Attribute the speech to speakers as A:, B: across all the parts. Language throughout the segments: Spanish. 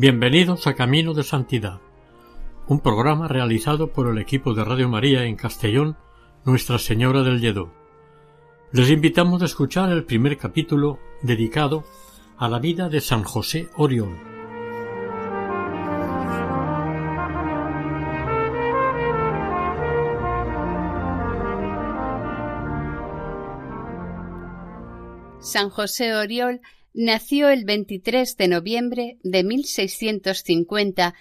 A: Bienvenidos a Camino de Santidad, un programa realizado por el equipo de Radio María en Castellón, Nuestra Señora del Lledó. Les invitamos a escuchar el primer capítulo dedicado a la vida de San José Oriol.
B: San José Oriol nació el 23 de noviembre de 1650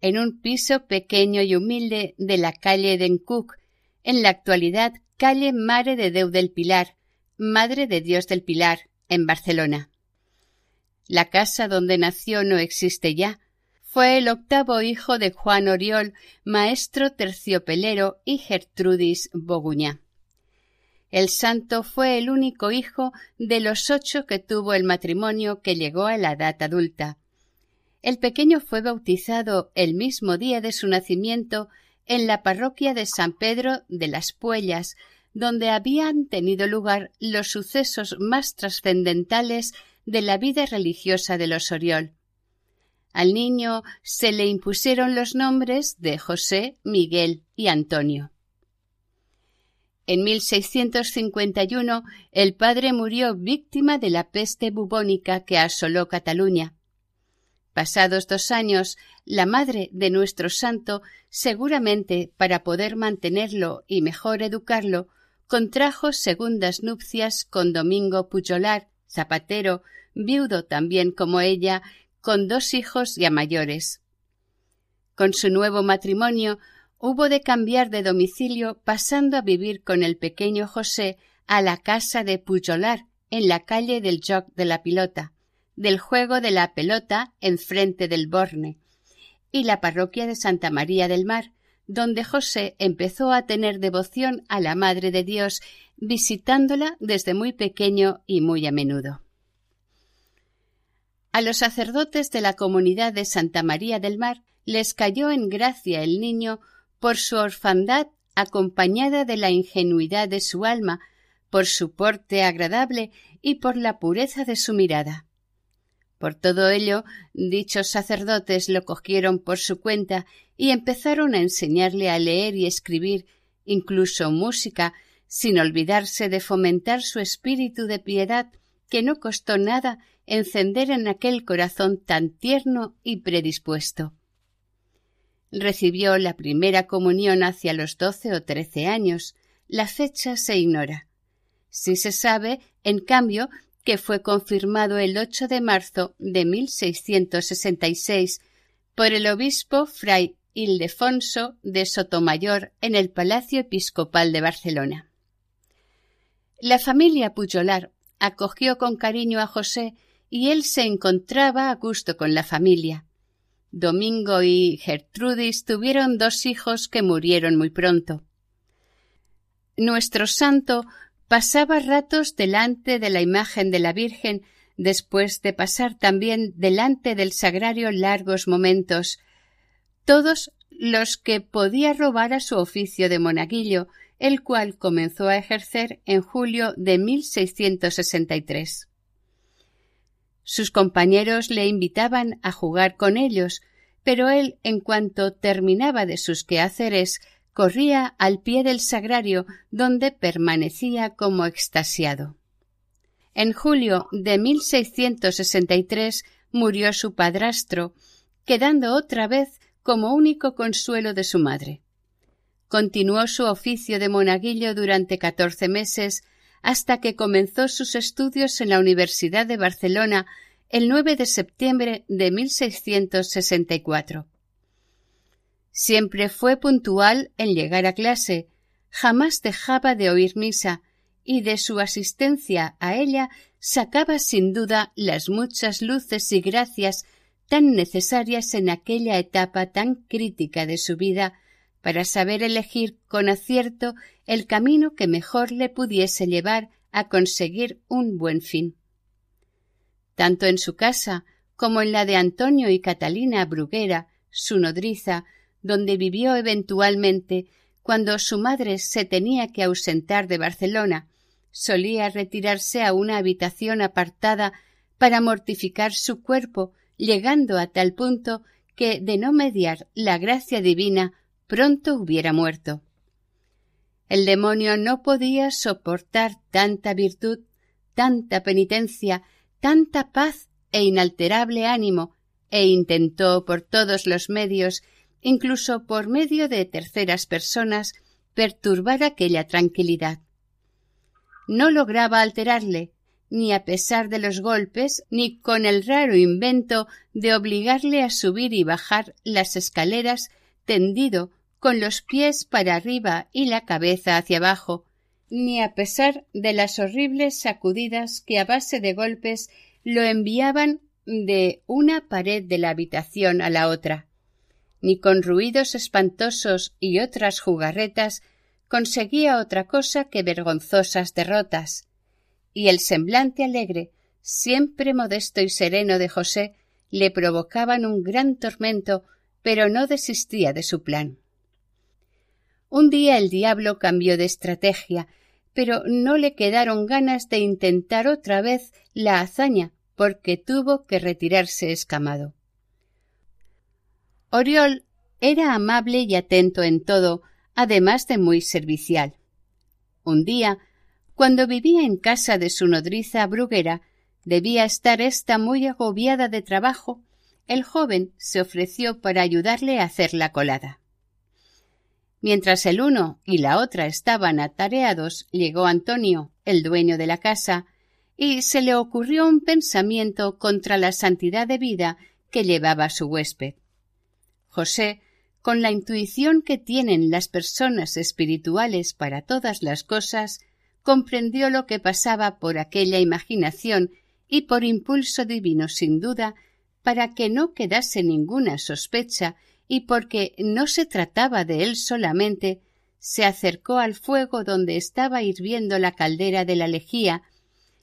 B: en un piso pequeño y humilde de la calle d'Encuc, en la actualidad calle Mare de Deu del Pilar, Madre de Dios del Pilar, en Barcelona. La casa donde nació no existe ya. Fue el octavo hijo de Juan Oriol, maestro terciopelero, y Gertrudis Boguñá. El santo fue el único hijo de los ocho que tuvo el matrimonio que llegó a la edad adulta. El pequeño fue bautizado el mismo día de su nacimiento en la parroquia de San Pedro de las Puellas, donde habían tenido lugar los sucesos más trascendentales de la vida religiosa de los Oriol. Al niño se le impusieron los nombres de José, Miguel y Antonio. En 1651 el padre murió víctima de la peste bubónica que asoló Cataluña. Pasados dos años, la madre de nuestro santo, seguramente para poder mantenerlo y mejor educarlo, contrajo segundas nupcias con Domingo Pujolar, zapatero, viudo también como ella, con dos hijos ya mayores. Con su nuevo matrimonio hubo de cambiar de domicilio pasando a vivir con el pequeño José a la casa de Pujolar en la calle del Joc de la Pilota, del juego de la pelota enfrente del Borne, y la parroquia de Santa María del Mar, donde José empezó a tener devoción a la Madre de Dios, visitándola desde muy pequeño y muy a menudo. A los sacerdotes de la comunidad de Santa María del Mar les cayó en gracia el niño por su orfandad acompañada de la ingenuidad de su alma, por su porte agradable y por la pureza de su mirada. Por todo ello, dichos sacerdotes lo cogieron por su cuenta y empezaron a enseñarle a leer y escribir, incluso música, sin olvidarse de fomentar su espíritu de piedad que no costó nada encender en aquel corazón tan tierno y predispuesto recibió la primera comunión hacia los doce o trece años. La fecha se ignora. Sí se sabe, en cambio, que fue confirmado el 8 de marzo de 1666 por el obispo Fray Ildefonso de Sotomayor en el Palacio Episcopal de Barcelona. La familia Pujolar acogió con cariño a José y él se encontraba a gusto con la familia. Domingo y Gertrudis tuvieron dos hijos que murieron muy pronto. Nuestro santo pasaba ratos delante de la imagen de la Virgen después de pasar también delante del sagrario largos momentos, todos los que podía robar a su oficio de monaguillo, el cual comenzó a ejercer en julio de 1663. Sus compañeros le invitaban a jugar con ellos, pero él, en cuanto terminaba de sus quehaceres, corría al pie del sagrario, donde permanecía como extasiado. En julio de 1663 murió su padrastro, quedando otra vez como único consuelo de su madre. Continuó su oficio de monaguillo durante catorce meses hasta que comenzó sus estudios en la Universidad de Barcelona el 9 de septiembre de 1664. Siempre fue puntual en llegar a clase, jamás dejaba de oír misa, y de su asistencia a ella sacaba sin duda las muchas luces y gracias tan necesarias en aquella etapa tan crítica de su vida para saber elegir con acierto el camino que mejor le pudiese llevar a conseguir un buen fin. Tanto en su casa como en la de Antonio y Catalina Bruguera, su nodriza, donde vivió eventualmente cuando su madre se tenía que ausentar de Barcelona, solía retirarse a una habitación apartada para mortificar su cuerpo, llegando a tal punto que, de no mediar la gracia divina, pronto hubiera muerto. El demonio no podía soportar tanta virtud, tanta penitencia, tanta paz e inalterable ánimo, e intentó por todos los medios incluso por medio de terceras personas, perturbar aquella tranquilidad. No lograba alterarle, ni a pesar de los golpes, ni con el raro invento de obligarle a subir y bajar las escaleras tendido con los pies para arriba y la cabeza hacia abajo, ni a pesar de las horribles sacudidas que a base de golpes lo enviaban de una pared de la habitación a la otra ni con ruidos espantosos y otras jugarretas conseguía otra cosa que vergonzosas derrotas, y el semblante alegre, siempre modesto y sereno de José, le provocaban un gran tormento, pero no desistía de su plan. Un día el diablo cambió de estrategia, pero no le quedaron ganas de intentar otra vez la hazaña, porque tuvo que retirarse escamado. Oriol era amable y atento en todo, además de muy servicial. Un día, cuando vivía en casa de su nodriza Bruguera, debía estar ésta muy agobiada de trabajo, el joven se ofreció para ayudarle a hacer la colada. Mientras el uno y la otra estaban atareados, llegó Antonio, el dueño de la casa, y se le ocurrió un pensamiento contra la santidad de vida que llevaba su huésped. José, con la intuición que tienen las personas espirituales para todas las cosas, comprendió lo que pasaba por aquella imaginación y por impulso divino sin duda, para que no quedase ninguna sospecha y porque no se trataba de él solamente, se acercó al fuego donde estaba hirviendo la caldera de la lejía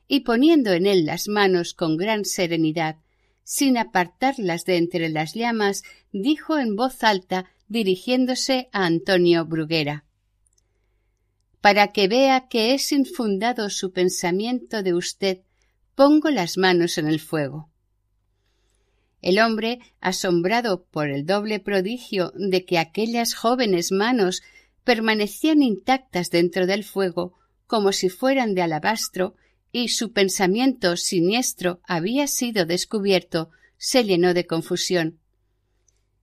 B: y poniendo en él las manos con gran serenidad, sin apartarlas de entre las llamas, dijo en voz alta, dirigiéndose a Antonio Bruguera. Para que vea que es infundado su pensamiento de usted, pongo las manos en el fuego. El hombre, asombrado por el doble prodigio de que aquellas jóvenes manos permanecían intactas dentro del fuego, como si fueran de alabastro, y su pensamiento siniestro había sido descubierto, se llenó de confusión.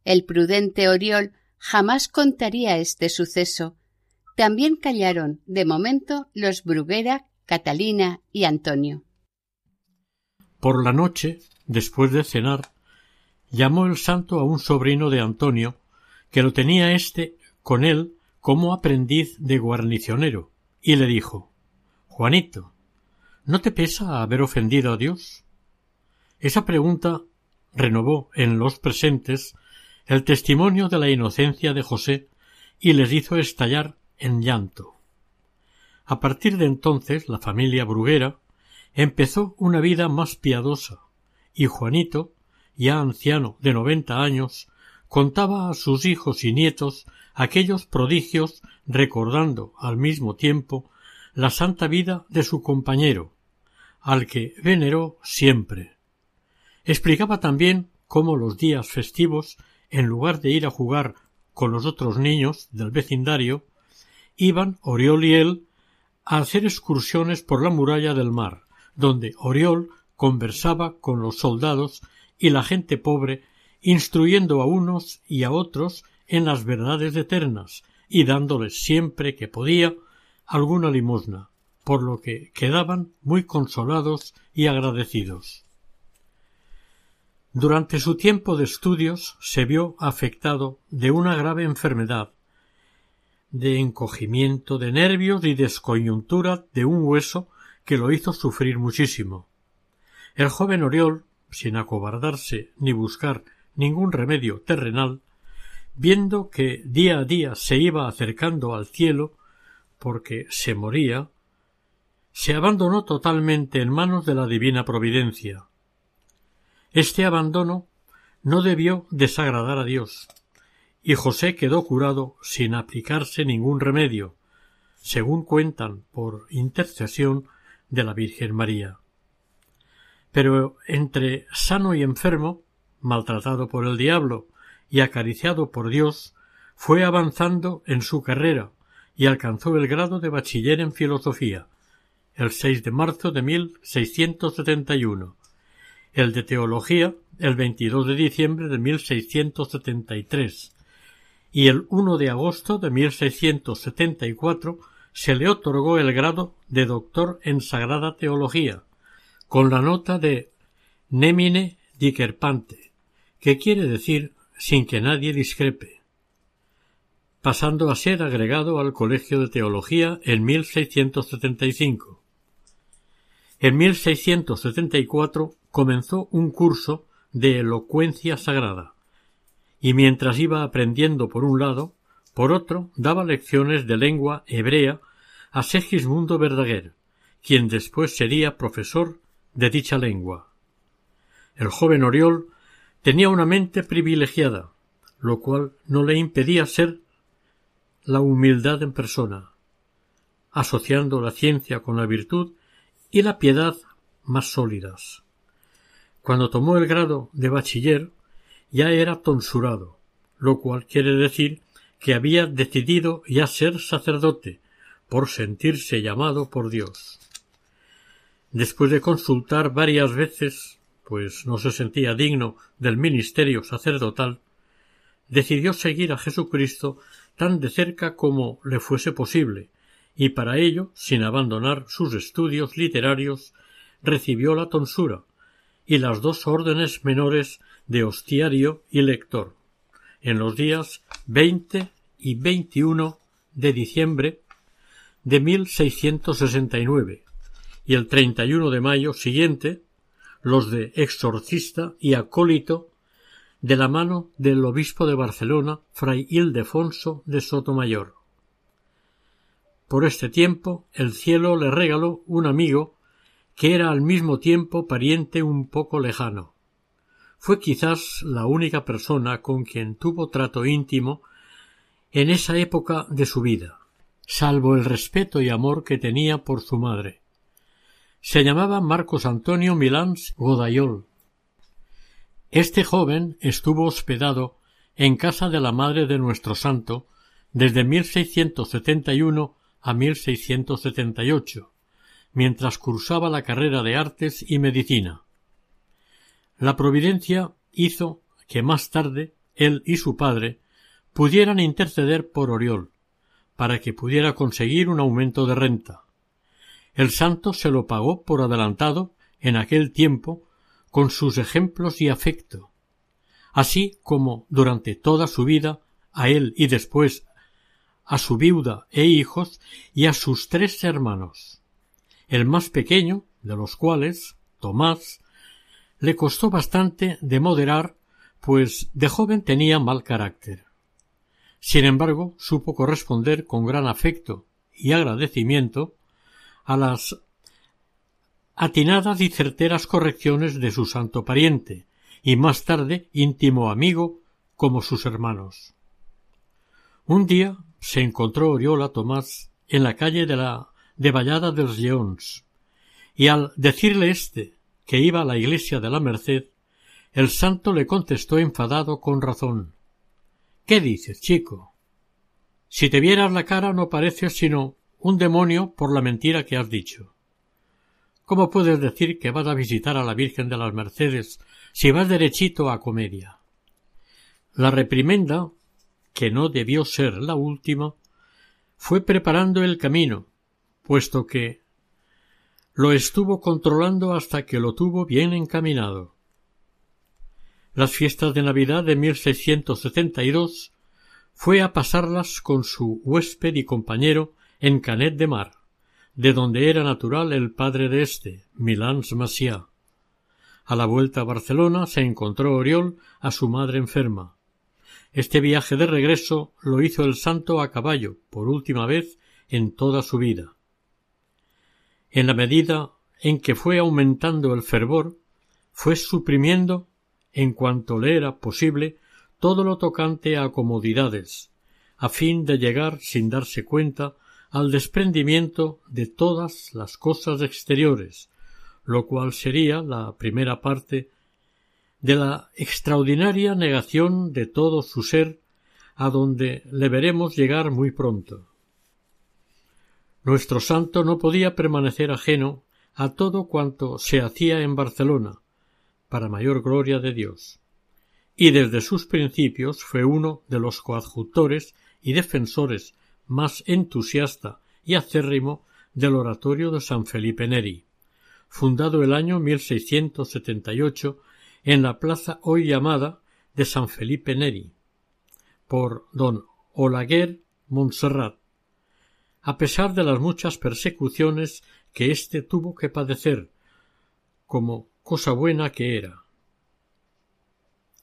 B: El prudente Oriol jamás contaría este suceso. También callaron, de momento, los Bruguera, Catalina y Antonio.
A: Por la noche, después de cenar, llamó el santo a un sobrino de Antonio, que lo tenía éste con él como aprendiz de guarnicionero, y le dijo Juanito, ¿No te pesa haber ofendido a Dios? Esa pregunta renovó en los presentes el testimonio de la inocencia de José y les hizo estallar en llanto. A partir de entonces la familia Bruguera empezó una vida más piadosa y Juanito, ya anciano de noventa años, contaba a sus hijos y nietos aquellos prodigios recordando al mismo tiempo la santa vida de su compañero, al que veneró siempre. Explicaba también cómo los días festivos, en lugar de ir a jugar con los otros niños del vecindario, iban Oriol y él a hacer excursiones por la muralla del mar, donde Oriol conversaba con los soldados y la gente pobre, instruyendo a unos y a otros en las verdades eternas y dándoles siempre que podía alguna limosna por lo que quedaban muy consolados y agradecidos. Durante su tiempo de estudios se vio afectado de una grave enfermedad, de encogimiento de nervios y descoyuntura de un hueso que lo hizo sufrir muchísimo. El joven Oriol, sin acobardarse ni buscar ningún remedio terrenal, viendo que día a día se iba acercando al cielo, porque se moría, se abandonó totalmente en manos de la divina providencia. Este abandono no debió desagradar a Dios, y José quedó curado sin aplicarse ningún remedio, según cuentan por intercesión de la Virgen María. Pero entre sano y enfermo, maltratado por el diablo y acariciado por Dios, fue avanzando en su carrera y alcanzó el grado de bachiller en filosofía, el 6 de marzo de 1671, el de teología el 22 de diciembre de 1673 y el 1 de agosto de 1674 se le otorgó el grado de doctor en sagrada teología, con la nota de nemine dicerpante, que quiere decir sin que nadie discrepe, pasando a ser agregado al Colegio de Teología en 1675. En 1674 comenzó un curso de elocuencia sagrada, y mientras iba aprendiendo por un lado, por otro daba lecciones de lengua hebrea a Segismundo Verdaguer, quien después sería profesor de dicha lengua. El joven Oriol tenía una mente privilegiada, lo cual no le impedía ser la humildad en persona, asociando la ciencia con la virtud y la piedad más sólidas. Cuando tomó el grado de bachiller ya era tonsurado, lo cual quiere decir que había decidido ya ser sacerdote por sentirse llamado por Dios. Después de consultar varias veces, pues no se sentía digno del ministerio sacerdotal, decidió seguir a Jesucristo tan de cerca como le fuese posible, y para ello, sin abandonar sus estudios literarios, recibió la tonsura y las dos órdenes menores de hostiario y lector. En los días 20 y 21 de diciembre de 1669 y el 31 de mayo siguiente los de exorcista y acólito de la mano del obispo de Barcelona, fray Ildefonso de Sotomayor. Por este tiempo el cielo le regaló un amigo que era al mismo tiempo pariente un poco lejano. Fue quizás la única persona con quien tuvo trato íntimo en esa época de su vida, salvo el respeto y amor que tenía por su madre. Se llamaba Marcos Antonio Milans Godayol. Este joven estuvo hospedado en casa de la madre de nuestro santo desde 1671 a 1678, mientras cursaba la carrera de artes y medicina. La providencia hizo que más tarde él y su padre pudieran interceder por Oriol, para que pudiera conseguir un aumento de renta. El santo se lo pagó por adelantado en aquel tiempo con sus ejemplos y afecto, así como durante toda su vida a él y después a su viuda e hijos y a sus tres hermanos. El más pequeño, de los cuales, Tomás, le costó bastante de moderar, pues de joven tenía mal carácter. Sin embargo, supo corresponder con gran afecto y agradecimiento a las atinadas y certeras correcciones de su santo pariente, y más tarde íntimo amigo como sus hermanos. Un día se encontró Oriola Tomás en la calle de la de Vallada de los Leones, y al decirle éste que iba a la iglesia de la Merced, el santo le contestó enfadado con razón. ¿Qué dices, chico? Si te vieras la cara no pareces sino un demonio por la mentira que has dicho. ¿Cómo puedes decir que vas a visitar a la Virgen de las Mercedes si vas derechito a comedia? La reprimenda que no debió ser la última, fue preparando el camino, puesto que lo estuvo controlando hasta que lo tuvo bien encaminado. Las fiestas de Navidad de 1672 fue a pasarlas con su huésped y compañero en Canet de Mar, de donde era natural el padre de éste, Milans Macià. A la vuelta a Barcelona se encontró Oriol a su madre enferma. Este viaje de regreso lo hizo el santo a caballo, por última vez en toda su vida. En la medida en que fue aumentando el fervor, fue suprimiendo, en cuanto le era posible, todo lo tocante a comodidades, a fin de llegar, sin darse cuenta, al desprendimiento de todas las cosas exteriores, lo cual sería la primera parte de la extraordinaria negación de todo su ser, a donde le veremos llegar muy pronto. Nuestro santo no podía permanecer ajeno a todo cuanto se hacía en Barcelona, para mayor gloria de Dios. Y desde sus principios fue uno de los coadjutores y defensores más entusiasta y acérrimo del oratorio de San Felipe Neri, fundado el año 1678 en la plaza hoy llamada de San Felipe Neri, por don Olaguer Montserrat, a pesar de las muchas persecuciones que éste tuvo que padecer, como cosa buena que era.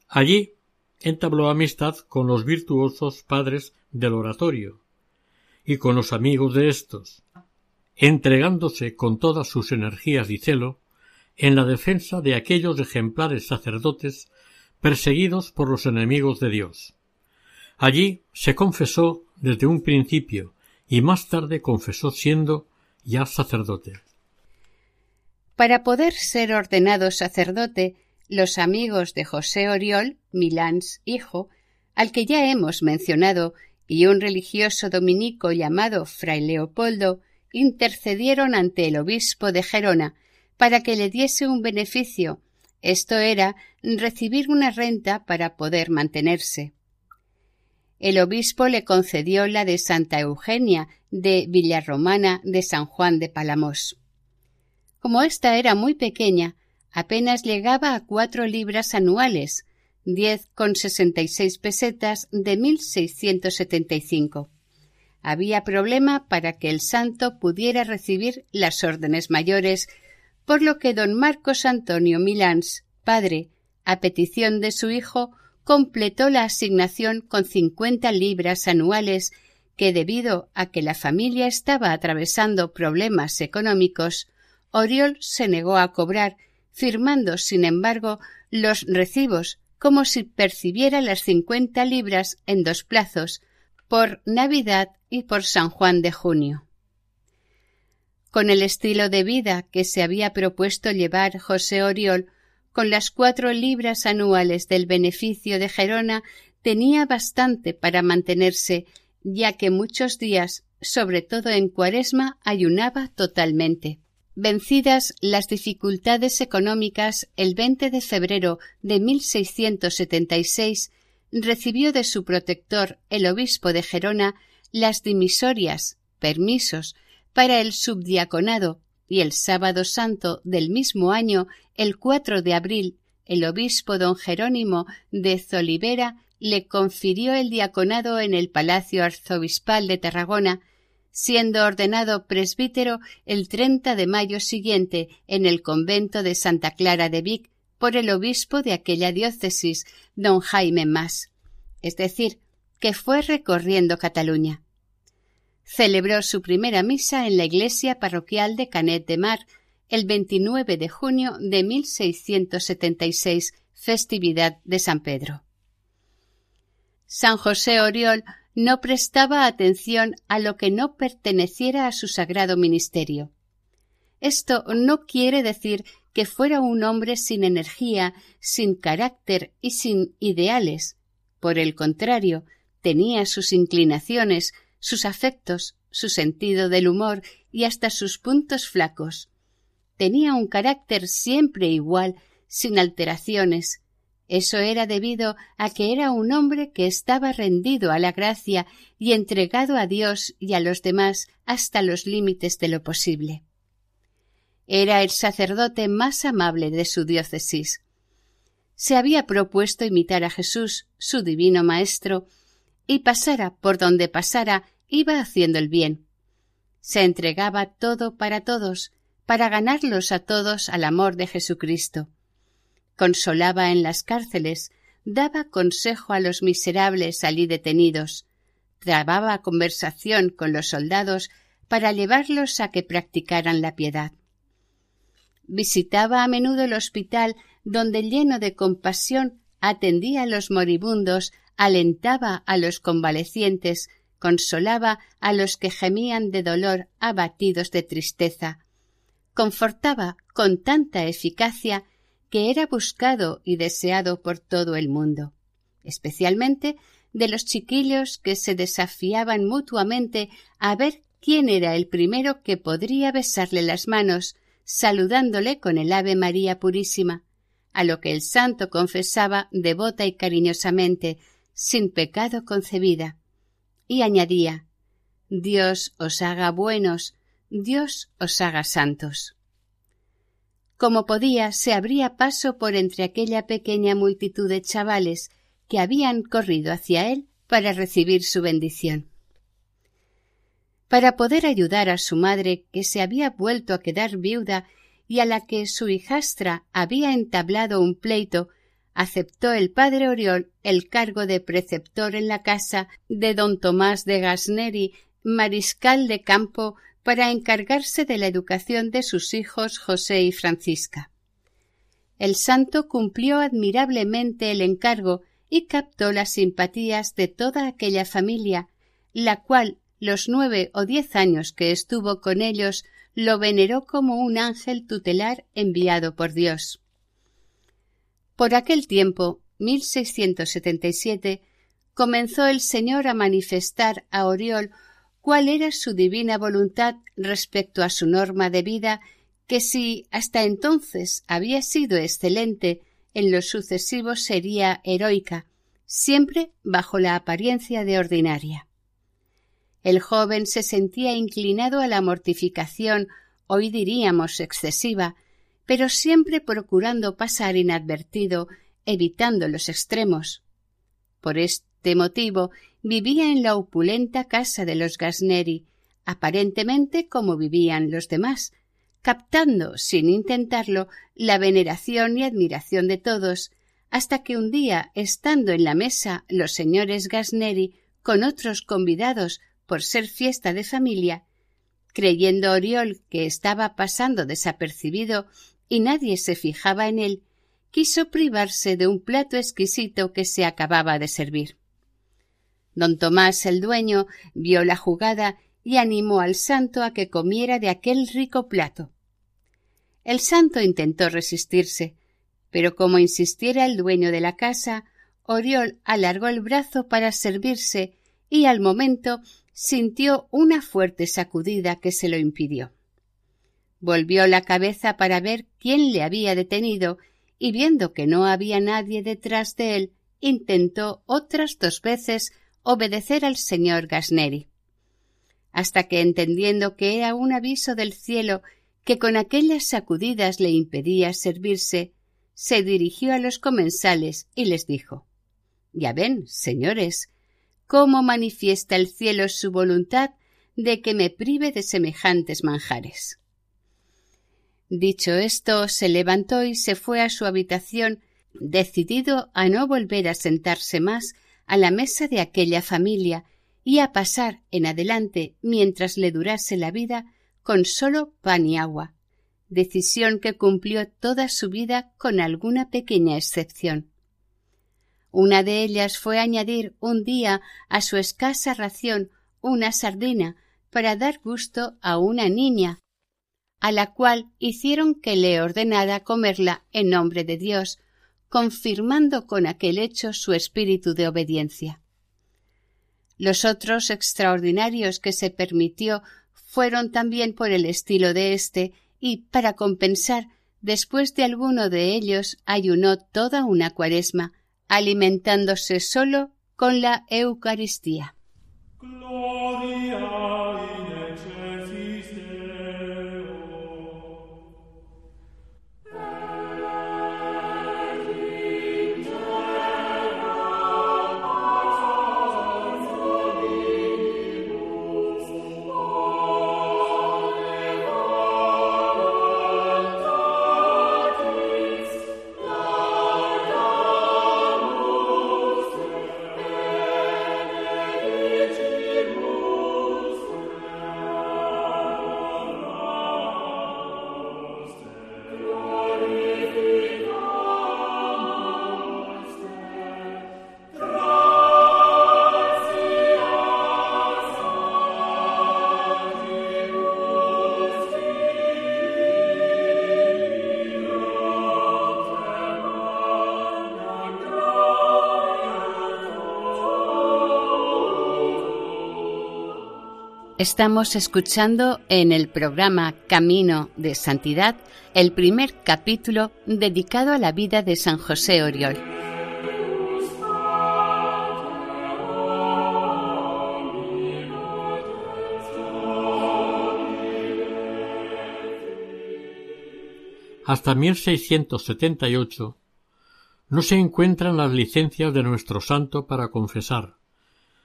A: Allí entabló amistad con los virtuosos padres del oratorio, y con los amigos de éstos, entregándose con todas sus energías y celo en la defensa de aquellos ejemplares sacerdotes perseguidos por los enemigos de Dios. Allí se confesó desde un principio y más tarde confesó siendo ya sacerdote.
B: Para poder ser ordenado sacerdote, los amigos de José Oriol, Milans hijo, al que ya hemos mencionado, y un religioso dominico llamado Fray Leopoldo intercedieron ante el obispo de Gerona para que le diese un beneficio, esto era recibir una renta para poder mantenerse. El obispo le concedió la de Santa Eugenia de Villarromana de San Juan de Palamos. Como ésta era muy pequeña, apenas llegaba a cuatro libras anuales, diez con sesenta y seis pesetas de mil seiscientos setenta y cinco. Había problema para que el santo pudiera recibir las órdenes mayores, por lo que don Marcos Antonio Milans, padre, a petición de su hijo, completó la asignación con cincuenta libras anuales que debido a que la familia estaba atravesando problemas económicos, Oriol se negó a cobrar, firmando, sin embargo, los recibos como si percibiera las cincuenta libras en dos plazos, por Navidad y por San Juan de junio. Con el estilo de vida que se había propuesto llevar José Oriol, con las cuatro libras anuales del beneficio de Gerona, tenía bastante para mantenerse, ya que muchos días, sobre todo en cuaresma, ayunaba totalmente. Vencidas las dificultades económicas, el 20 de febrero de 1676 recibió de su protector, el obispo de Gerona, las dimisorias, permisos, para el subdiaconado, y el sábado santo del mismo año, el 4 de abril, el obispo don Jerónimo de Zolivera le confirió el diaconado en el Palacio Arzobispal de Tarragona, siendo ordenado presbítero el 30 de mayo siguiente en el convento de Santa Clara de Vic por el obispo de aquella diócesis, don Jaime Mas, es decir, que fue recorriendo Cataluña. Celebró su primera misa en la iglesia parroquial de Canet de Mar el 29 de junio de 1676, festividad de San Pedro. San José Oriol no prestaba atención a lo que no perteneciera a su sagrado ministerio. Esto no quiere decir que fuera un hombre sin energía, sin carácter y sin ideales. Por el contrario, tenía sus inclinaciones, sus afectos, su sentido del humor y hasta sus puntos flacos. Tenía un carácter siempre igual, sin alteraciones, eso era debido a que era un hombre que estaba rendido a la gracia y entregado a Dios y a los demás hasta los límites de lo posible. Era el sacerdote más amable de su diócesis. se había propuesto imitar a Jesús, su divino Maestro, y pasara por donde pasara, iba haciendo el bien. Se entregaba todo para todos, para ganarlos a todos al amor de Jesucristo. Consolaba en las cárceles, daba consejo a los miserables allí detenidos, trababa conversación con los soldados para llevarlos a que practicaran la piedad. Visitaba a menudo el hospital donde lleno de compasión atendía a los moribundos, alentaba a los convalecientes, consolaba a los que gemían de dolor abatidos de tristeza, confortaba con tanta eficacia que era buscado y deseado por todo el mundo, especialmente de los chiquillos que se desafiaban mutuamente a ver quién era el primero que podría besarle las manos, saludándole con el Ave María Purísima, a lo que el santo confesaba devota y cariñosamente, sin pecado concebida, y añadía Dios os haga buenos, Dios os haga santos. Como podía, se abría paso por entre aquella pequeña multitud de chavales que habían corrido hacia él para recibir su bendición. Para poder ayudar a su madre, que se había vuelto a quedar viuda y a la que su hijastra había entablado un pleito, aceptó el padre Oriol el cargo de preceptor en la casa de don Tomás de Gasneri, mariscal de campo, para encargarse de la educación de sus hijos José y Francisca. El santo cumplió admirablemente el encargo y captó las simpatías de toda aquella familia, la cual los nueve o diez años que estuvo con ellos lo veneró como un ángel tutelar enviado por Dios. Por aquel tiempo, 1677, comenzó el Señor a manifestar a Oriol cuál era su divina voluntad respecto a su norma de vida, que si hasta entonces había sido excelente, en lo sucesivo sería heroica, siempre bajo la apariencia de ordinaria. El joven se sentía inclinado a la mortificación, hoy diríamos excesiva, pero siempre procurando pasar inadvertido, evitando los extremos. Por este motivo vivía en la opulenta casa de los Gasneri, aparentemente como vivían los demás, captando, sin intentarlo, la veneración y admiración de todos, hasta que un día, estando en la mesa los señores Gasneri con otros convidados por ser fiesta de familia, creyendo Oriol que estaba pasando desapercibido y nadie se fijaba en él, quiso privarse de un plato exquisito que se acababa de servir. Don Tomás, el dueño, vio la jugada y animó al santo a que comiera de aquel rico plato. El santo intentó resistirse, pero como insistiera el dueño de la casa, Oriol alargó el brazo para servirse y al momento sintió una fuerte sacudida que se lo impidió. Volvió la cabeza para ver quién le había detenido y viendo que no había nadie detrás de él, intentó otras dos veces obedecer al señor Gasneri. Hasta que entendiendo que era un aviso del cielo que con aquellas sacudidas le impedía servirse, se dirigió a los comensales y les dijo Ya ven, señores, cómo manifiesta el cielo su voluntad de que me prive de semejantes manjares. Dicho esto, se levantó y se fue a su habitación, decidido a no volver a sentarse más a la mesa de aquella familia y a pasar en adelante, mientras le durase la vida, con solo pan y agua, decisión que cumplió toda su vida con alguna pequeña excepción. Una de ellas fue añadir un día a su escasa ración una sardina para dar gusto a una niña, a la cual hicieron que le ordenara comerla en nombre de Dios, confirmando con aquel hecho su espíritu de obediencia. Los otros extraordinarios que se permitió fueron también por el estilo de éste, y para compensar, después de alguno de ellos ayunó toda una cuaresma, alimentándose solo con la Eucaristía. Estamos escuchando en el programa Camino de Santidad el primer capítulo dedicado a la vida de San José Oriol.
A: Hasta 1678 no se encuentran las licencias de nuestro santo para confesar.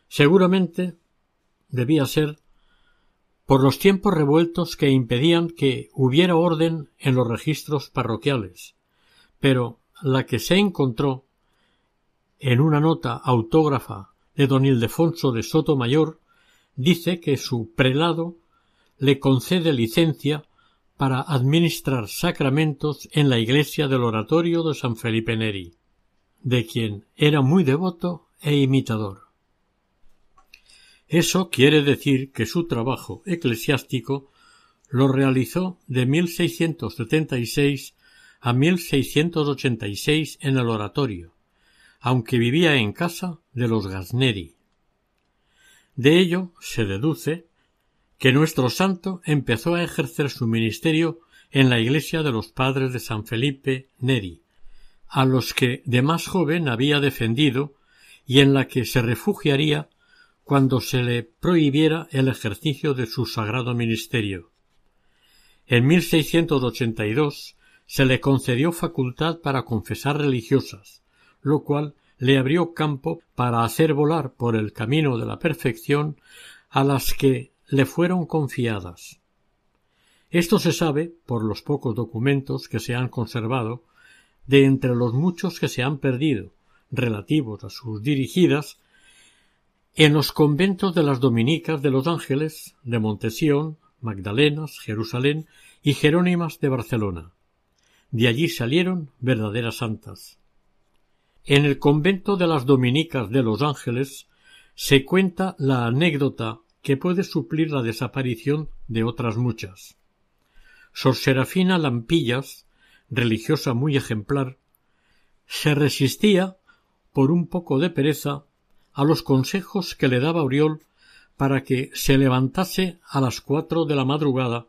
A: Seguramente debía ser por los tiempos revueltos que impedían que hubiera orden en los registros parroquiales, pero la que se encontró en una nota autógrafa de don Ildefonso de Sotomayor dice que su prelado le concede licencia para administrar sacramentos en la iglesia del oratorio de San Felipe Neri, de quien era muy devoto e imitador. Eso quiere decir que su trabajo eclesiástico lo realizó de 1676 a 1686 en el oratorio, aunque vivía en casa de los Gasneri. De ello se deduce que nuestro santo empezó a ejercer su ministerio en la iglesia de los padres de San Felipe Neri, a los que de más joven había defendido y en la que se refugiaría cuando se le prohibiera el ejercicio de su sagrado ministerio. En 1682 se le concedió facultad para confesar religiosas, lo cual le abrió campo para hacer volar por el camino de la perfección a las que le fueron confiadas. Esto se sabe por los pocos documentos que se han conservado de entre los muchos que se han perdido relativos a sus dirigidas en los conventos de las dominicas de los Ángeles, de Montesión, Magdalenas, Jerusalén y Jerónimas de Barcelona. De allí salieron verdaderas santas. En el convento de las dominicas de los Ángeles se cuenta la anécdota que puede suplir la desaparición de otras muchas. Sor Serafina Lampillas, religiosa muy ejemplar, se resistía, por un poco de pereza, a los consejos que le daba Oriol para que se levantase a las cuatro de la madrugada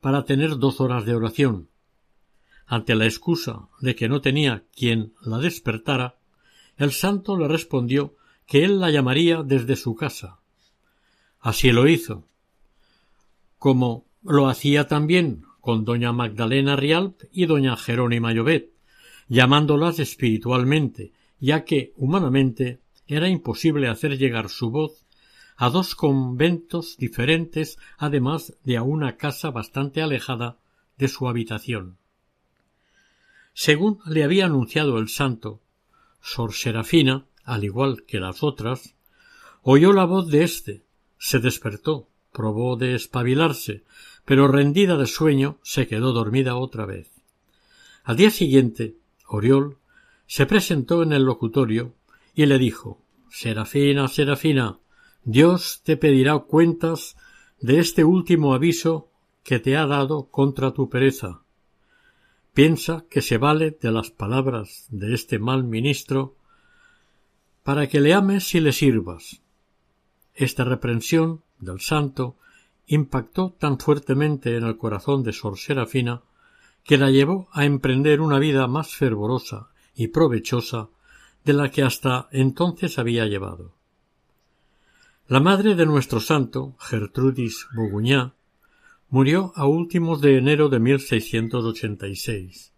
A: para tener dos horas de oración. Ante la excusa de que no tenía quien la despertara, el santo le respondió que él la llamaría desde su casa. Así lo hizo. Como lo hacía también con doña Magdalena Rialp y doña Jerónima Llobet, llamándolas espiritualmente, ya que humanamente era imposible hacer llegar su voz a dos conventos diferentes, además de a una casa bastante alejada de su habitación. Según le había anunciado el santo, Sor Serafina, al igual que las otras, oyó la voz de éste, se despertó, probó de espabilarse, pero rendida de sueño se quedó dormida otra vez. Al día siguiente, Oriol se presentó en el locutorio y le dijo Serafina, Serafina, Dios te pedirá cuentas de este último aviso que te ha dado contra tu pereza. Piensa que se vale de las palabras de este mal ministro para que le ames y le sirvas. Esta reprensión del santo impactó tan fuertemente en el corazón de Sor Serafina que la llevó a emprender una vida más fervorosa y provechosa de la que hasta entonces había llevado. La madre de nuestro santo, Gertrudis Boguñá, murió a últimos de enero de 1686.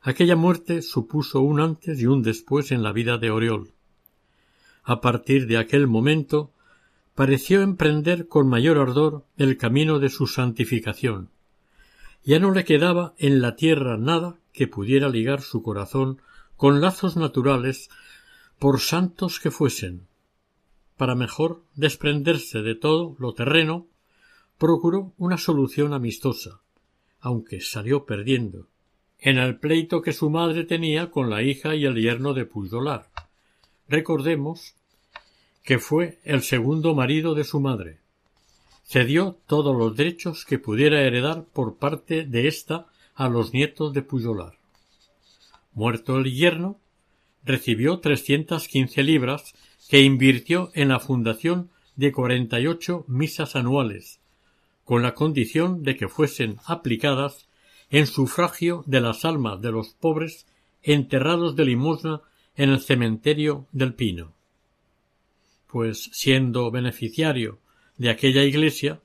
A: Aquella muerte supuso un antes y un después en la vida de Oriol. A partir de aquel momento pareció emprender con mayor ardor el camino de su santificación. Ya no le quedaba en la tierra nada que pudiera ligar su corazón con lazos naturales por santos que fuesen. Para mejor desprenderse de todo lo terreno, procuró una solución amistosa, aunque salió perdiendo, en el pleito que su madre tenía con la hija y el yerno de Puydolar. Recordemos que fue el segundo marido de su madre. Cedió todos los derechos que pudiera heredar por parte de ésta a los nietos de Puyolar. Muerto el yerno, recibió trescientas quince libras que invirtió en la fundación de cuarenta y ocho misas anuales, con la condición de que fuesen aplicadas en sufragio de las almas de los pobres enterrados de limosna en el cementerio del Pino. Pues siendo beneficiario de aquella iglesia,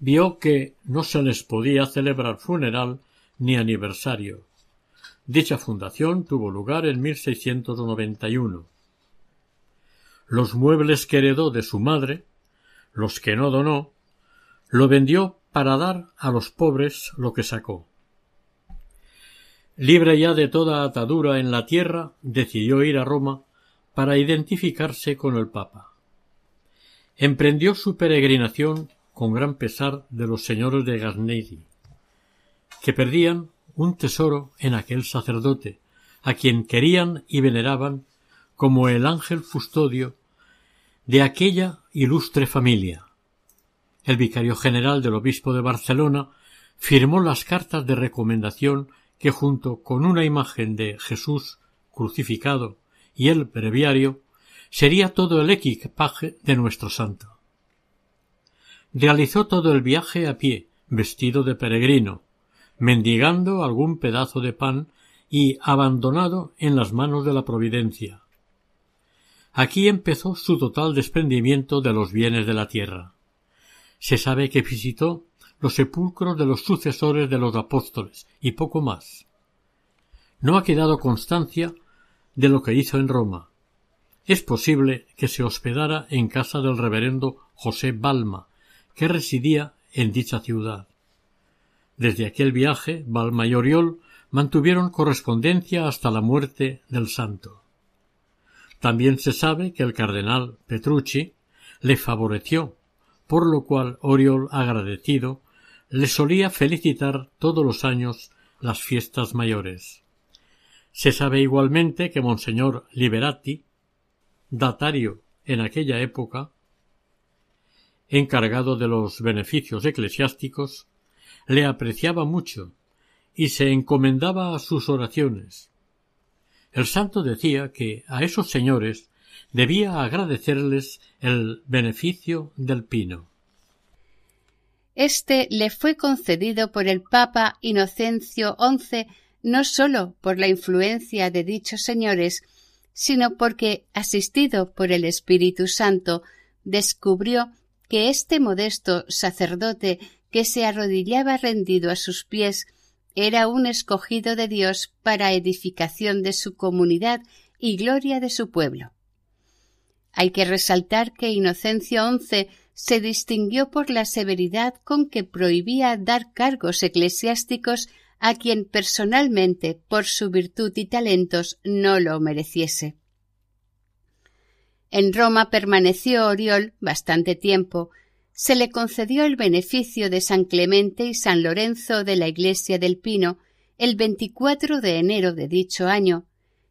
A: vio que no se les podía celebrar funeral ni aniversario. Dicha fundación tuvo lugar en 1691. Los muebles que heredó de su madre, los que no donó, lo vendió para dar a los pobres lo que sacó. Libre ya de toda atadura en la tierra, decidió ir a Roma para identificarse con el Papa. Emprendió su peregrinación con gran pesar de los señores de Gasnedi, que perdían un tesoro en aquel sacerdote, a quien querían y veneraban como el ángel custodio de aquella ilustre familia. El vicario general del obispo de Barcelona firmó las cartas de recomendación que junto con una imagen de Jesús crucificado y el breviario sería todo el equipaje de nuestro santo. Realizó todo el viaje a pie, vestido de peregrino, mendigando algún pedazo de pan y abandonado en las manos de la providencia. Aquí empezó su total desprendimiento de los bienes de la tierra. Se sabe que visitó los sepulcros de los sucesores de los apóstoles y poco más. No ha quedado constancia de lo que hizo en Roma. Es posible que se hospedara en casa del reverendo José Balma, que residía en dicha ciudad. Desde aquel viaje, Balma y Oriol mantuvieron correspondencia hasta la muerte del santo. También se sabe que el cardenal Petrucci le favoreció, por lo cual Oriol, agradecido, le solía felicitar todos los años las fiestas mayores. Se sabe igualmente que Monseñor Liberati, datario en aquella época, encargado de los beneficios eclesiásticos, le apreciaba mucho y se encomendaba a sus oraciones. El santo decía que a esos señores debía agradecerles el beneficio del pino.
B: Este le fue concedido por el Papa Inocencio XI no sólo por la influencia de dichos señores, sino porque, asistido por el Espíritu Santo, descubrió que este modesto sacerdote que se arrodillaba rendido a sus pies era un escogido de Dios para edificación de su comunidad y gloria de su pueblo. Hay que resaltar que Inocencio XI se distinguió por la severidad con que prohibía dar cargos eclesiásticos a quien personalmente, por su virtud y talentos, no lo mereciese. En Roma permaneció Oriol bastante tiempo. Se le concedió el beneficio de San Clemente y San Lorenzo de la Iglesia del Pino el 24 de enero de dicho año,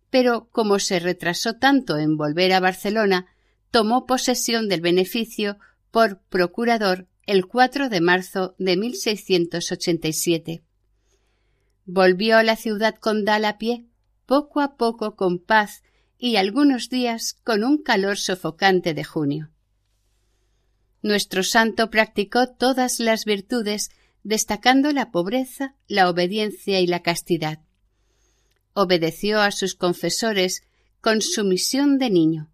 B: pero como se retrasó tanto en volver a Barcelona, tomó posesión del beneficio por procurador el 4 de marzo de 1687. Volvió a la ciudad condal a pie, poco a poco con paz y algunos días con un calor sofocante de junio. Nuestro santo practicó todas las virtudes, destacando la pobreza, la obediencia y la castidad. Obedeció a sus confesores con sumisión de niño.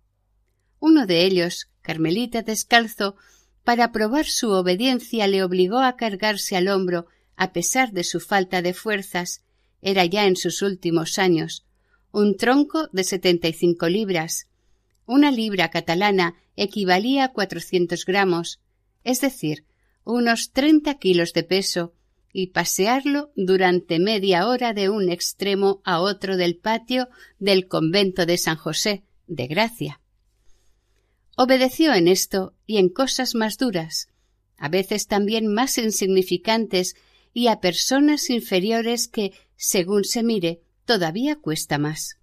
B: Uno de ellos, Carmelita descalzo, para probar su obediencia le obligó a cargarse al hombro, a pesar de su falta de fuerzas, era ya en sus últimos años, un tronco de setenta y cinco libras. Una libra catalana equivalía a cuatrocientos gramos, es decir, unos treinta kilos de peso, y pasearlo durante media hora de un extremo a otro del patio del convento de San José de Gracia. Obedeció en esto y en cosas más duras, a veces también más insignificantes y a personas inferiores que, según se mire, todavía cuesta más.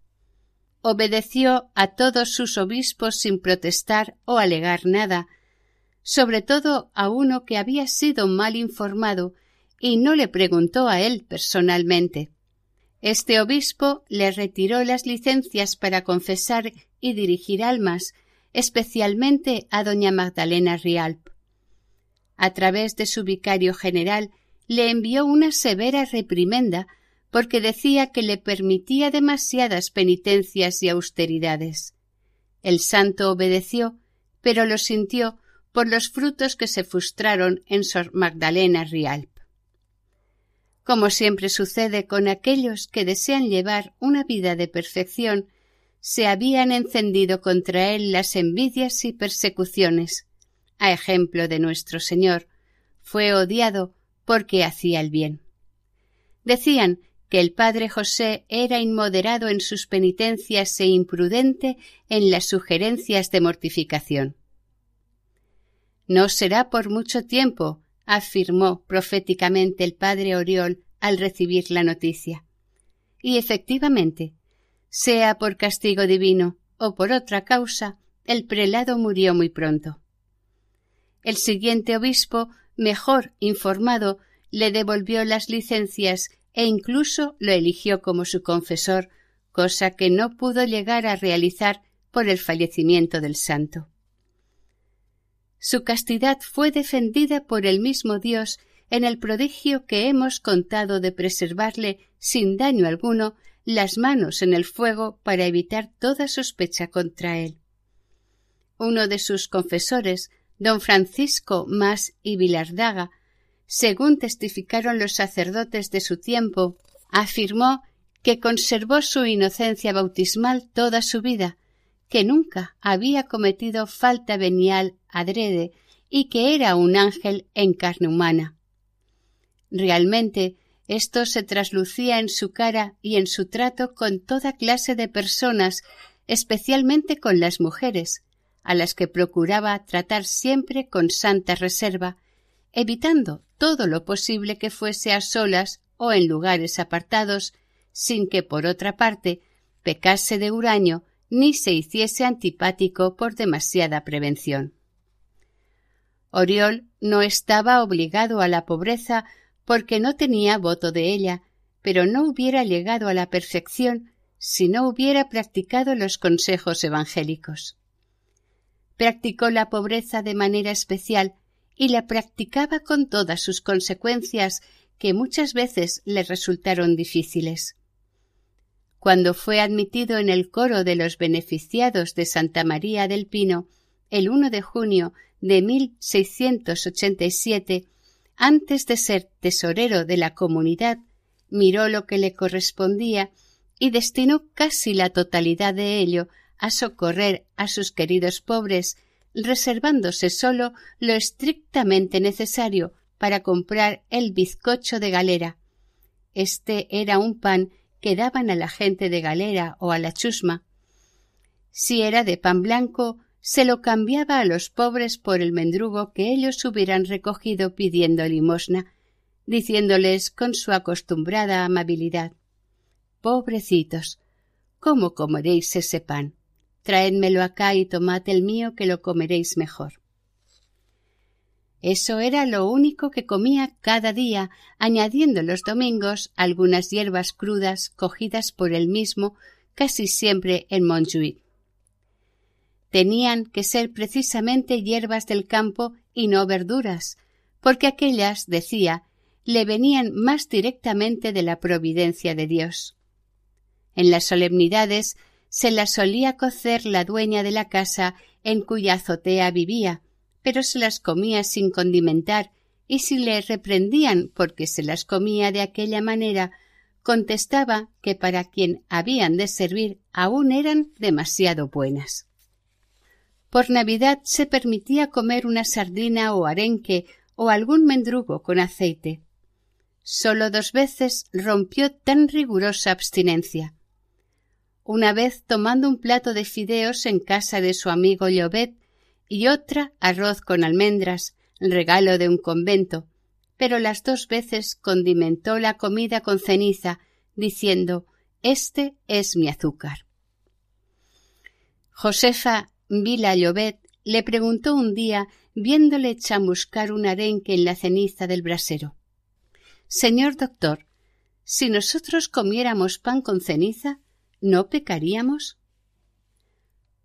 B: Obedeció a todos sus obispos sin protestar o alegar nada, sobre todo a uno que había sido mal informado y no le preguntó a él personalmente. Este obispo le retiró las licencias para confesar y dirigir almas, especialmente a doña Magdalena Rialp. A través de su vicario general le envió una severa reprimenda porque decía que le permitía demasiadas penitencias y austeridades. El santo obedeció, pero lo sintió por los frutos que se frustraron en Sor Magdalena Rialp. Como siempre sucede con aquellos que desean llevar una vida de perfección, se habían encendido contra él las envidias y persecuciones. A ejemplo de nuestro Señor, fue odiado porque hacía el bien. Decían que el padre José era inmoderado en sus penitencias e imprudente en las sugerencias de mortificación. No será por mucho tiempo, afirmó proféticamente el padre Oriol al recibir la noticia. Y efectivamente, sea por castigo divino o por otra causa, el prelado murió muy pronto. El siguiente obispo, mejor informado, le devolvió las licencias e incluso lo eligió como su confesor, cosa que no pudo llegar a realizar por el fallecimiento del santo. Su castidad fue defendida por el mismo Dios en el prodigio que hemos contado de preservarle sin daño alguno las manos en el fuego para evitar toda sospecha contra él. Uno de sus confesores, don Francisco Mas y Vilardaga, según testificaron los sacerdotes de su tiempo, afirmó que conservó su inocencia bautismal toda su vida, que nunca había cometido falta venial adrede y que era un ángel en carne humana. Realmente esto se traslucía en su cara y en su trato con toda clase de personas, especialmente con las mujeres, a las que procuraba tratar siempre con santa reserva, evitando todo lo posible que fuese a solas o en lugares apartados, sin que por otra parte pecase de huraño ni se hiciese antipático por demasiada prevención. Oriol no estaba obligado a la pobreza porque no tenía voto de ella, pero no hubiera llegado a la perfección si no hubiera practicado los consejos evangélicos. Practicó la pobreza de manera especial y la practicaba con todas sus consecuencias que muchas veces le resultaron difíciles. Cuando fue admitido en el coro de los beneficiados de Santa María del Pino el 1 de junio de 1687, antes de ser tesorero de la comunidad, miró lo que le correspondía y destinó casi la totalidad de ello a socorrer a sus queridos pobres reservándose solo lo estrictamente necesario para comprar el bizcocho de galera. Este era un pan que daban a la gente de galera o a la chusma. Si era de pan blanco, se lo cambiaba a los pobres por el mendrugo que ellos hubieran recogido pidiendo limosna, diciéndoles con su acostumbrada amabilidad Pobrecitos, ¿cómo comeréis ese pan? Traédmelo acá y tomad el mío que lo comeréis mejor. Eso era lo único que comía cada día, añadiendo los domingos algunas hierbas crudas cogidas por él mismo, casi siempre en Montjuic. Tenían que ser precisamente hierbas del campo y no verduras, porque aquellas, decía, le venían más directamente de la providencia de Dios. En las solemnidades se las solía cocer la dueña de la casa en cuya azotea vivía, pero se las comía sin condimentar, y si le reprendían porque se las comía de aquella manera, contestaba que para quien habían de servir aún eran demasiado buenas. Por Navidad se permitía comer una sardina o arenque o algún mendrugo con aceite. Solo dos veces rompió tan rigurosa abstinencia una vez tomando un plato de fideos en casa de su amigo Llobet y otra arroz con almendras, regalo de un convento, pero las dos veces condimentó la comida con ceniza, diciendo Este es mi azúcar. Josefa Vila Llobet le preguntó un día, viéndole chamuscar un arenque en la ceniza del brasero Señor doctor, si nosotros comiéramos pan con ceniza, ¿no pecaríamos?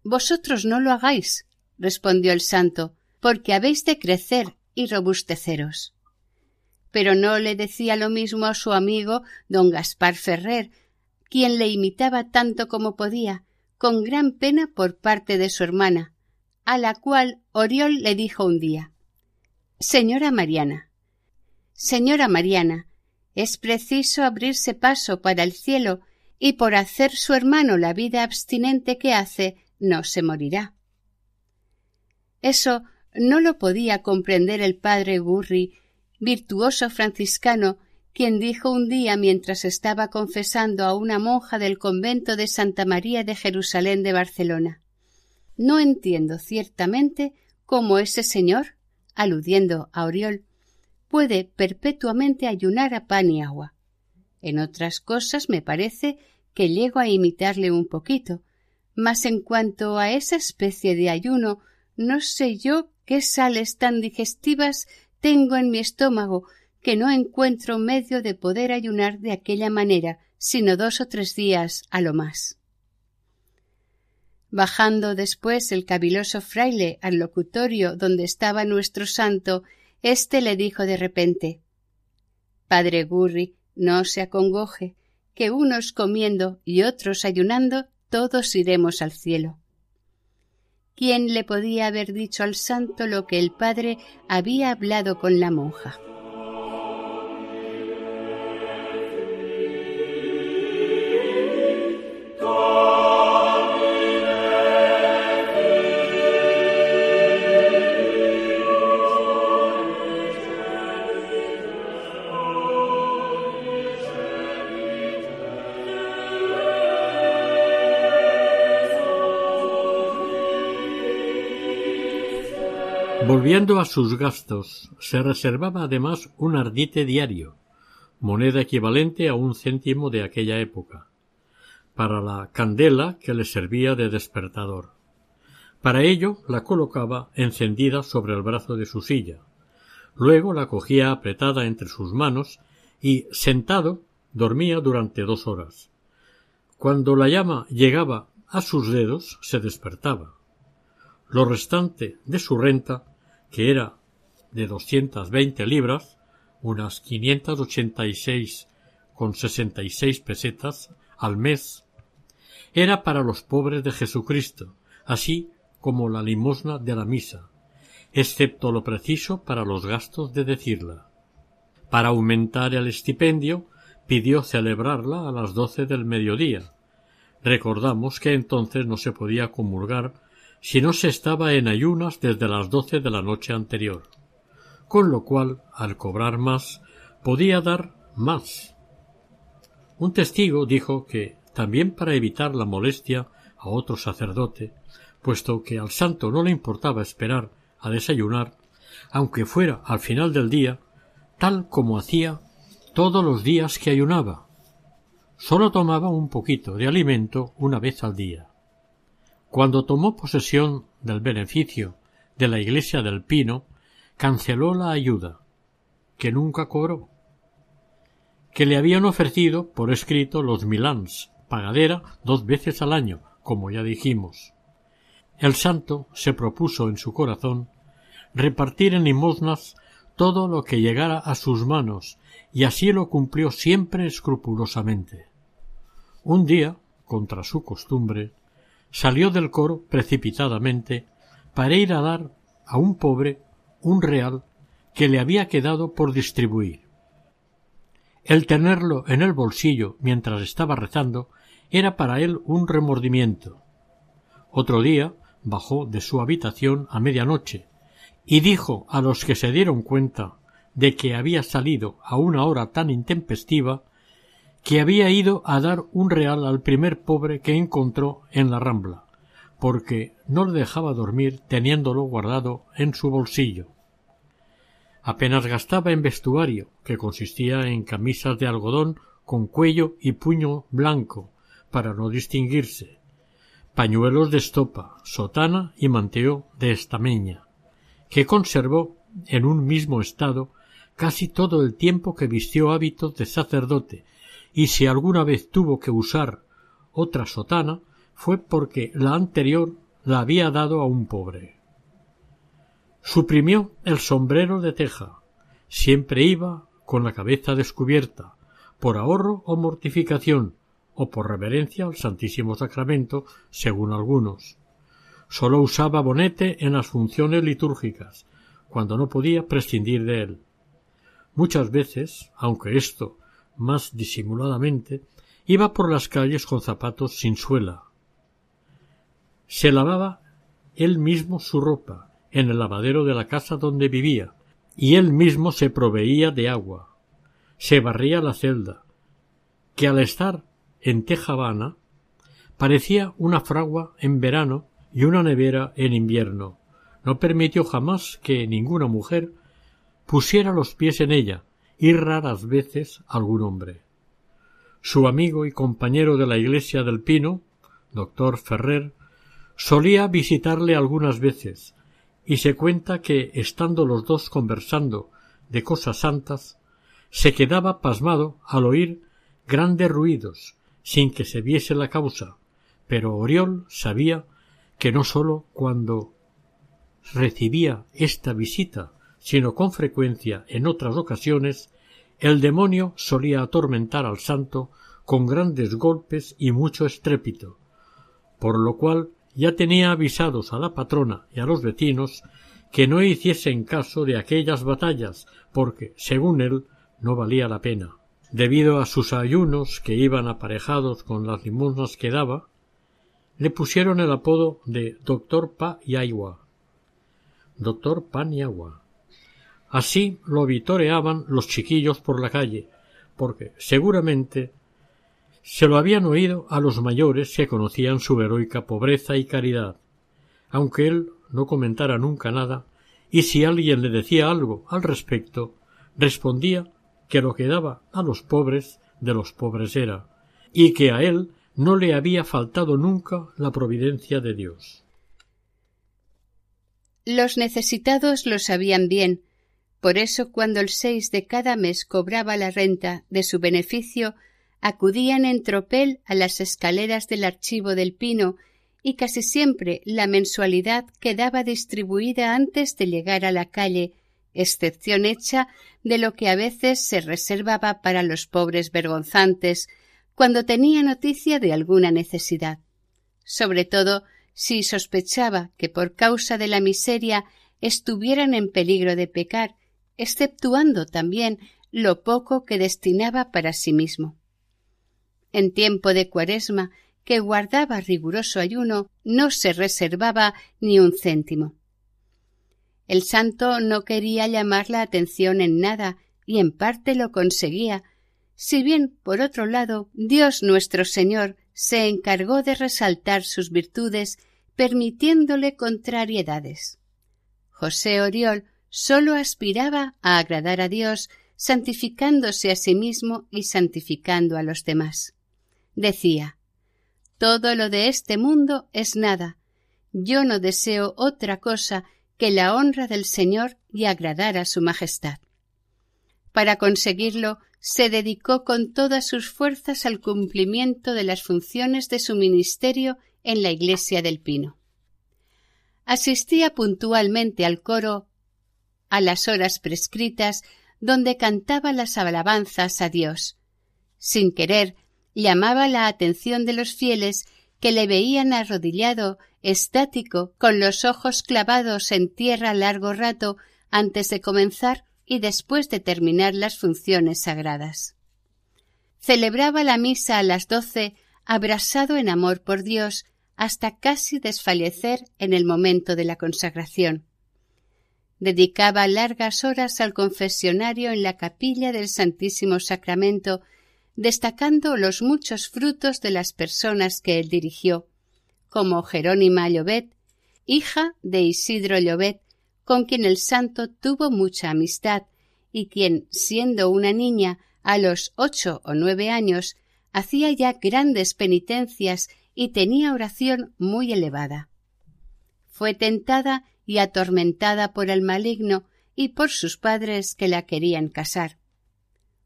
B: Vosotros no lo hagáis, respondió el santo, porque habéis de crecer y robusteceros. Pero no le decía lo mismo a su amigo don Gaspar Ferrer, quien le imitaba tanto como podía, con gran pena por parte de su hermana, a la cual Oriol le dijo un día Señora Mariana, señora Mariana, es preciso abrirse paso para el cielo y por hacer su hermano la vida abstinente que hace, no se morirá. Eso no lo podía comprender el padre Gurri, virtuoso franciscano, quien dijo un día mientras estaba confesando a una monja del convento de Santa María de Jerusalén de Barcelona. No entiendo ciertamente cómo ese señor, aludiendo a Oriol, puede perpetuamente ayunar a pan y agua. En otras cosas me parece que llego a imitarle un poquito, mas en cuanto a esa especie de ayuno, no sé yo qué sales tan digestivas tengo en mi estómago que no encuentro medio de poder ayunar de aquella manera, sino dos o tres días a lo más. Bajando después el caviloso fraile al locutorio donde estaba nuestro santo, éste le dijo de repente Padre Gurri, no se acongoje, que unos comiendo y otros ayunando, todos iremos al cielo. ¿Quién le podía haber dicho al santo lo que el padre había hablado con la monja?
A: Volviendo a sus gastos, se reservaba además un ardite diario, moneda equivalente a un céntimo de aquella época, para la candela que le servía de despertador. Para ello la colocaba encendida sobre el brazo de su silla. Luego la cogía apretada entre sus manos y, sentado, dormía durante dos horas. Cuando la llama llegaba a sus dedos, se despertaba. Lo restante de su renta que era de doscientas veinte libras, unas quinientas ochenta y seis con sesenta y seis pesetas al mes, era para los pobres de Jesucristo, así como la limosna de la misa, excepto lo preciso para los gastos de decirla. Para aumentar el estipendio, pidió celebrarla a las doce del mediodía. Recordamos que entonces no se podía comulgar si no se estaba en ayunas desde las doce de la noche anterior, con lo cual, al cobrar más, podía dar más. Un testigo dijo que, también para evitar la molestia a otro sacerdote, puesto que al santo no le importaba esperar a desayunar, aunque fuera al final del día, tal como hacía todos los días que ayunaba. Sólo tomaba un poquito de alimento una vez al día. Cuando tomó posesión del beneficio de la iglesia del Pino, canceló la ayuda, que nunca cobró, que le habían ofrecido por escrito los milans, pagadera dos veces al año, como ya dijimos. El santo se propuso en su corazón repartir en limosnas todo lo que llegara a sus manos, y así lo cumplió siempre escrupulosamente. Un día, contra su costumbre, salió del coro precipitadamente para ir a dar a un pobre un real que le había quedado por distribuir. El tenerlo en el bolsillo mientras estaba rezando era para él un remordimiento. Otro día bajó de su habitación a medianoche y dijo a los que se dieron cuenta de que había salido a una hora tan intempestiva que había ido a dar un real al primer pobre que encontró en la rambla, porque no le dejaba dormir teniéndolo guardado en su bolsillo. Apenas gastaba en vestuario, que consistía en camisas de algodón con cuello y puño blanco, para no distinguirse, pañuelos de estopa, sotana y manteo de estameña, que conservó en un mismo estado casi todo el tiempo que vistió hábitos de sacerdote y si alguna vez tuvo que usar otra sotana fue porque la anterior la había dado a un pobre. Suprimió el sombrero de teja. Siempre iba con la cabeza descubierta, por ahorro o mortificación, o por reverencia al Santísimo Sacramento, según algunos. Sólo usaba bonete en las funciones litúrgicas, cuando no podía prescindir de él. Muchas veces, aunque esto más disimuladamente, iba por las calles con zapatos sin suela. Se lavaba él mismo su ropa en el lavadero de la casa donde vivía, y él mismo se proveía de agua. Se barría la celda, que al estar en Tejabana parecía una fragua en verano y una nevera en invierno. No permitió jamás que ninguna mujer pusiera los pies en ella, y raras veces algún hombre. Su amigo y compañero de la iglesia del Pino, doctor Ferrer, solía visitarle algunas veces, y se cuenta que, estando los dos conversando de cosas santas, se quedaba pasmado al oír grandes ruidos, sin que se viese la causa, pero Oriol sabía que no sólo cuando recibía esta visita, sino con frecuencia en otras ocasiones, el demonio solía atormentar al santo con grandes golpes y mucho estrépito, por lo cual ya tenía avisados a la patrona y a los vecinos que no hiciesen caso de aquellas batallas, porque, según él, no valía la pena. Debido a sus ayunos que iban aparejados con las limosnas que daba, le pusieron el apodo de Doctor Pa y Agua. Doctor Pan y Agua. Así lo vitoreaban los chiquillos por la calle, porque seguramente se lo habían oído a los mayores que conocían su heroica pobreza y caridad, aunque él no comentara nunca nada, y si alguien le decía algo al respecto, respondía que lo que daba a los pobres de los pobres era, y que a él no le había faltado nunca la providencia de Dios.
B: Los necesitados lo sabían bien, por eso cuando el seis de cada mes cobraba la renta de su beneficio, acudían en tropel a las escaleras del archivo del Pino y casi siempre la mensualidad quedaba distribuida antes de llegar a la calle, excepción hecha de lo que a veces se reservaba para los pobres vergonzantes cuando tenía noticia de alguna necesidad. Sobre todo si sospechaba que por causa de la miseria estuvieran en peligro de pecar, exceptuando también lo poco que destinaba para sí mismo. En tiempo de cuaresma, que guardaba riguroso ayuno, no se reservaba ni un céntimo. El santo no quería llamar la atención en nada, y en parte lo conseguía, si bien, por otro lado, Dios nuestro Señor se encargó de resaltar sus virtudes, permitiéndole contrariedades. José Oriol sólo aspiraba a agradar a Dios, santificándose a sí mismo y santificando a los demás decía Todo lo de este mundo es nada. Yo no deseo otra cosa que la honra del Señor y agradar a su Majestad. Para conseguirlo, se dedicó con todas sus fuerzas al cumplimiento de las funciones de su ministerio en la iglesia del Pino. Asistía puntualmente al coro a las horas prescritas donde cantaba las alabanzas a Dios. Sin querer, llamaba la atención de los fieles que le veían arrodillado, estático, con los ojos clavados en tierra largo rato antes de comenzar y después de terminar las funciones sagradas. Celebraba la misa a las doce, abrasado en amor por Dios, hasta casi desfallecer en el momento de la consagración. Dedicaba largas horas al confesionario en la capilla del Santísimo Sacramento destacando los muchos frutos de las personas que él dirigió, como Jerónima Llobet, hija de Isidro Llobet, con quien el santo tuvo mucha amistad y quien, siendo una niña a los ocho o nueve años, hacía ya grandes penitencias y tenía oración muy elevada. Fue tentada y atormentada por el maligno y por sus padres que la querían casar.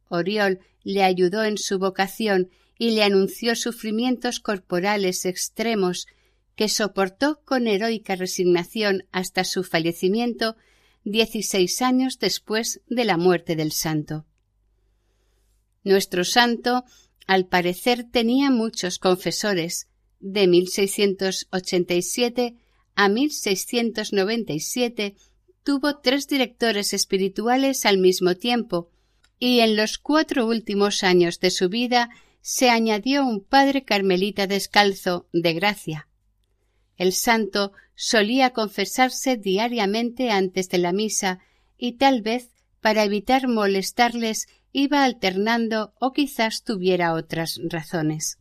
B: Oriol le ayudó en su vocación y le anunció sufrimientos corporales extremos que soportó con heroica resignación hasta su fallecimiento dieciséis años después de la muerte del santo. Nuestro santo, al parecer, tenía muchos confesores, de 1687 a 1697 tuvo tres directores espirituales al mismo tiempo, y en los cuatro últimos años de su vida se añadió un padre carmelita descalzo de gracia. El santo solía confesarse diariamente antes de la misa y tal vez para evitar molestarles iba alternando o quizás tuviera otras razones.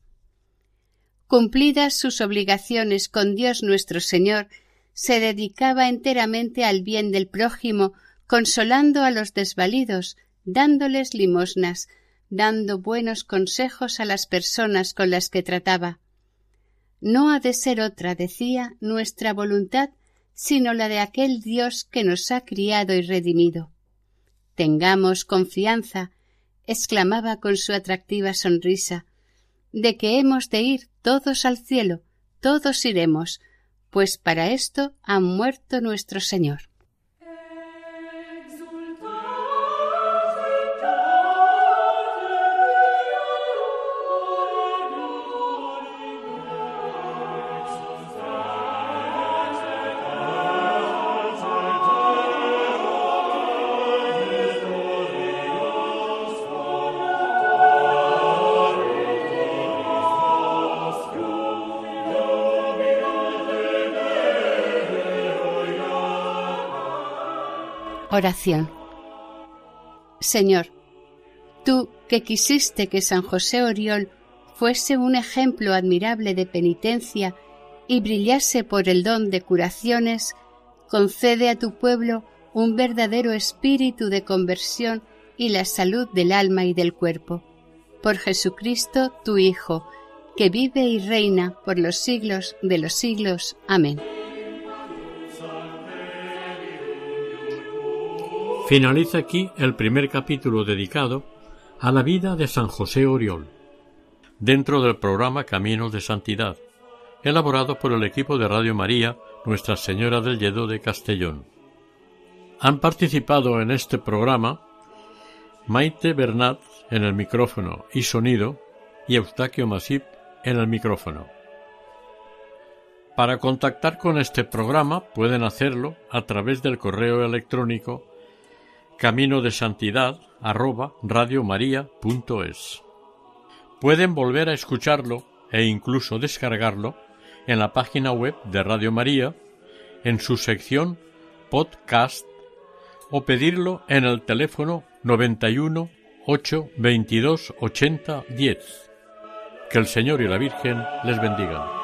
B: Cumplidas sus obligaciones con Dios nuestro Señor, se dedicaba enteramente al bien del prójimo, consolando a los desvalidos, dándoles limosnas, dando buenos consejos a las personas con las que trataba. No ha de ser otra, decía, nuestra voluntad, sino la de aquel Dios que nos ha criado y redimido. Tengamos confianza, exclamaba con su atractiva sonrisa, de que hemos de ir todos al cielo, todos iremos, pues para esto ha muerto nuestro Señor. Oración. Señor, tú que quisiste que San José Oriol fuese un ejemplo admirable de penitencia y brillase por el don de curaciones, concede a tu pueblo un verdadero espíritu de conversión y la salud del alma y del cuerpo. Por Jesucristo, tu Hijo, que vive y reina por los siglos de los siglos. Amén.
A: Finaliza aquí el primer capítulo dedicado a la vida de San José Oriol, dentro del programa Caminos de Santidad, elaborado por el equipo de Radio María Nuestra Señora del Lledó de Castellón. Han participado en este programa Maite Bernat en el micrófono y sonido y Eustaquio Masip en el micrófono. Para contactar con este programa pueden hacerlo a través del correo electrónico camino de santidad. Pueden volver a escucharlo e incluso descargarlo en la página web de Radio María, en su sección podcast o pedirlo en el teléfono 91 8 22 80 10. Que el Señor y la Virgen les bendigan.